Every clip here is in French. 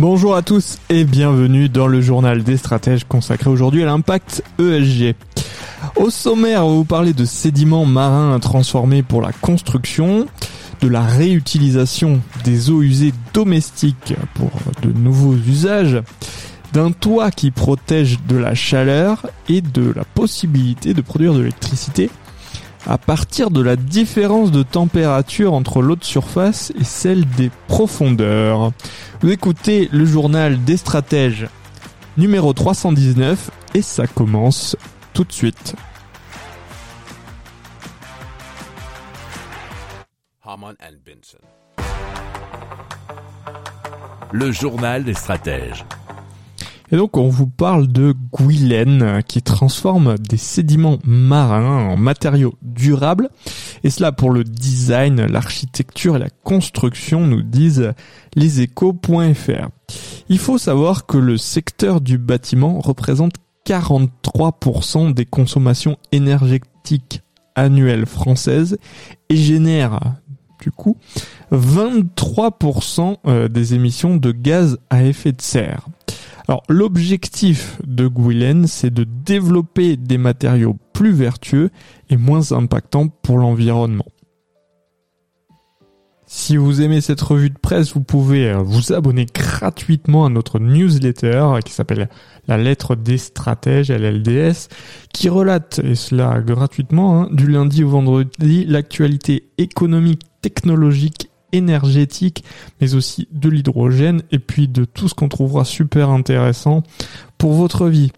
Bonjour à tous et bienvenue dans le journal des stratèges consacré aujourd'hui à l'impact ESG. Au sommaire, on va vous parler de sédiments marins transformés pour la construction, de la réutilisation des eaux usées domestiques pour de nouveaux usages, d'un toit qui protège de la chaleur et de la possibilité de produire de l'électricité à partir de la différence de température entre l'eau de surface et celle des profondeurs. Écoutez le journal des stratèges numéro 319 et ça commence tout de suite. Le journal des stratèges. Et donc on vous parle de Guylaine qui transforme des sédiments marins en matériaux durables. Et cela pour le design, l'architecture et la construction, nous disent leséchos.fr. Il faut savoir que le secteur du bâtiment représente 43% des consommations énergétiques annuelles françaises et génère du coup 23% euh, des émissions de gaz à effet de serre. Alors l'objectif de Guylaine, c'est de développer des matériaux plus vertueux et moins impactants pour l'environnement. Si vous aimez cette revue de presse, vous pouvez euh, vous abonner gratuitement à notre newsletter qui s'appelle La lettre des stratèges, LLDS, qui relate, et cela gratuitement, hein, du lundi au vendredi, l'actualité économique, technologique, énergétique, mais aussi de l'hydrogène, et puis de tout ce qu'on trouvera super intéressant pour votre vie.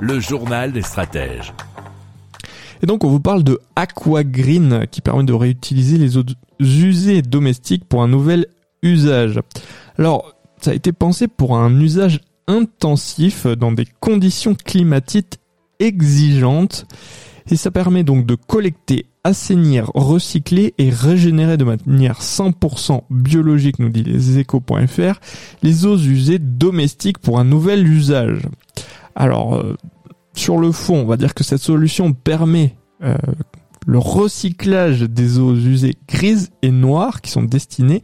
Le journal des stratèges. Et donc on vous parle de Aquagreen qui permet de réutiliser les eaux usées domestiques pour un nouvel usage. Alors ça a été pensé pour un usage intensif dans des conditions climatiques exigeantes et ça permet donc de collecter, assainir, recycler et régénérer de manière 100% biologique, nous dit les échos.fr, les eaux usées domestiques pour un nouvel usage. Alors, euh, sur le fond, on va dire que cette solution permet euh, le recyclage des eaux usées grises et noires qui sont destinées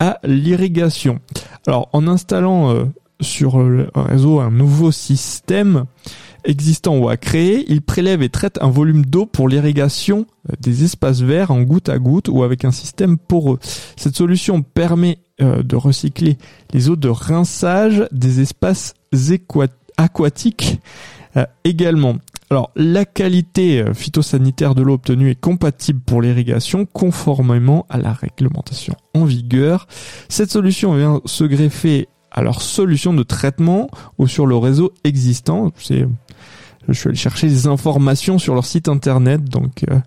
à l'irrigation. Alors, en installant euh, sur le réseau un nouveau système existant ou à créer, il prélève et traite un volume d'eau pour l'irrigation des espaces verts en goutte à goutte ou avec un système poreux. Cette solution permet de recycler les eaux de rinçage des espaces aquatiques euh, également. Alors, la qualité phytosanitaire de l'eau obtenue est compatible pour l'irrigation conformément à la réglementation en vigueur. Cette solution vient se greffer à leur solution de traitement ou sur le réseau existant. C'est je suis allé chercher des informations sur leur site internet, donc euh,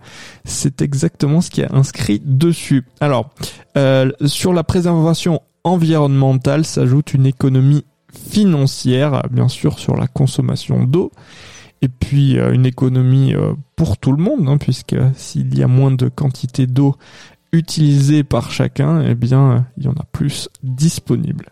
c'est exactement ce qui est inscrit dessus. Alors, euh, sur la préservation environnementale s'ajoute une économie financière, bien sûr, sur la consommation d'eau, et puis euh, une économie euh, pour tout le monde, hein, puisque s'il y a moins de quantité d'eau utilisée par chacun, eh bien, il y en a plus disponible.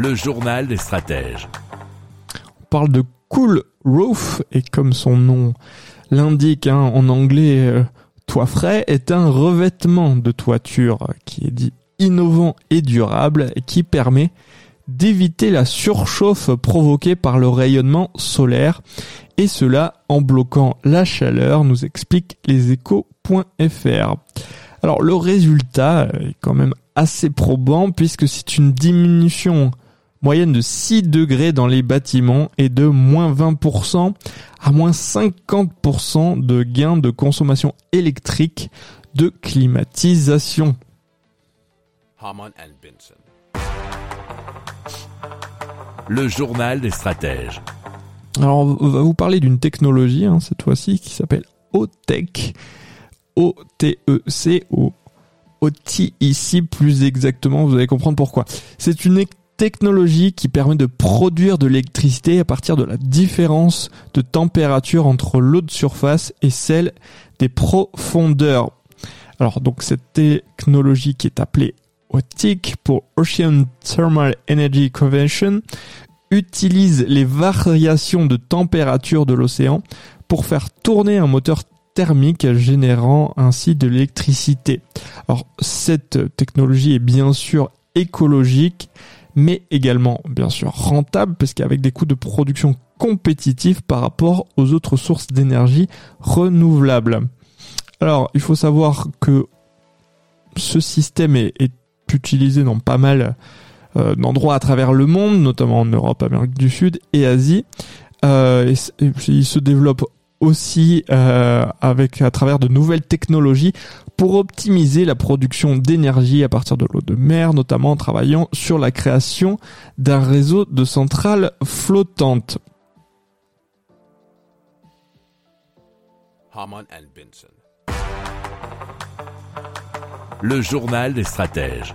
Le journal des stratèges. On parle de Cool Roof et comme son nom l'indique hein, en anglais, euh, toit frais est un revêtement de toiture qui est dit innovant et durable et qui permet d'éviter la surchauffe provoquée par le rayonnement solaire et cela en bloquant la chaleur, nous explique leséchos.fr. Alors le résultat est quand même assez probant puisque c'est une diminution moyenne de 6 degrés dans les bâtiments et de moins 20% à moins 50% de gains de consommation électrique de climatisation. Le journal des stratèges. Alors on va vous parler d'une technologie hein, cette fois-ci qui s'appelle OTEC. O-T-E-C ou OT ici plus exactement, vous allez comprendre pourquoi. C'est une technologie qui permet de produire de l'électricité à partir de la différence de température entre l'eau de surface et celle des profondeurs. Alors donc cette technologie qui est appelée OTIC pour Ocean Thermal Energy Conversion utilise les variations de température de l'océan pour faire tourner un moteur thermique générant ainsi de l'électricité. Alors cette technologie est bien sûr écologique mais également bien sûr rentable parce qu'avec des coûts de production compétitifs par rapport aux autres sources d'énergie renouvelables. Alors il faut savoir que ce système est, utilisé dans pas mal euh, d'endroits à travers le monde, notamment en Europe, Amérique du Sud et Asie. Euh, il se développe aussi euh, avec à travers de nouvelles technologies pour optimiser la production d'énergie à partir de l'eau de mer, notamment en travaillant sur la création d'un réseau de centrales flottantes. Le journal des stratèges.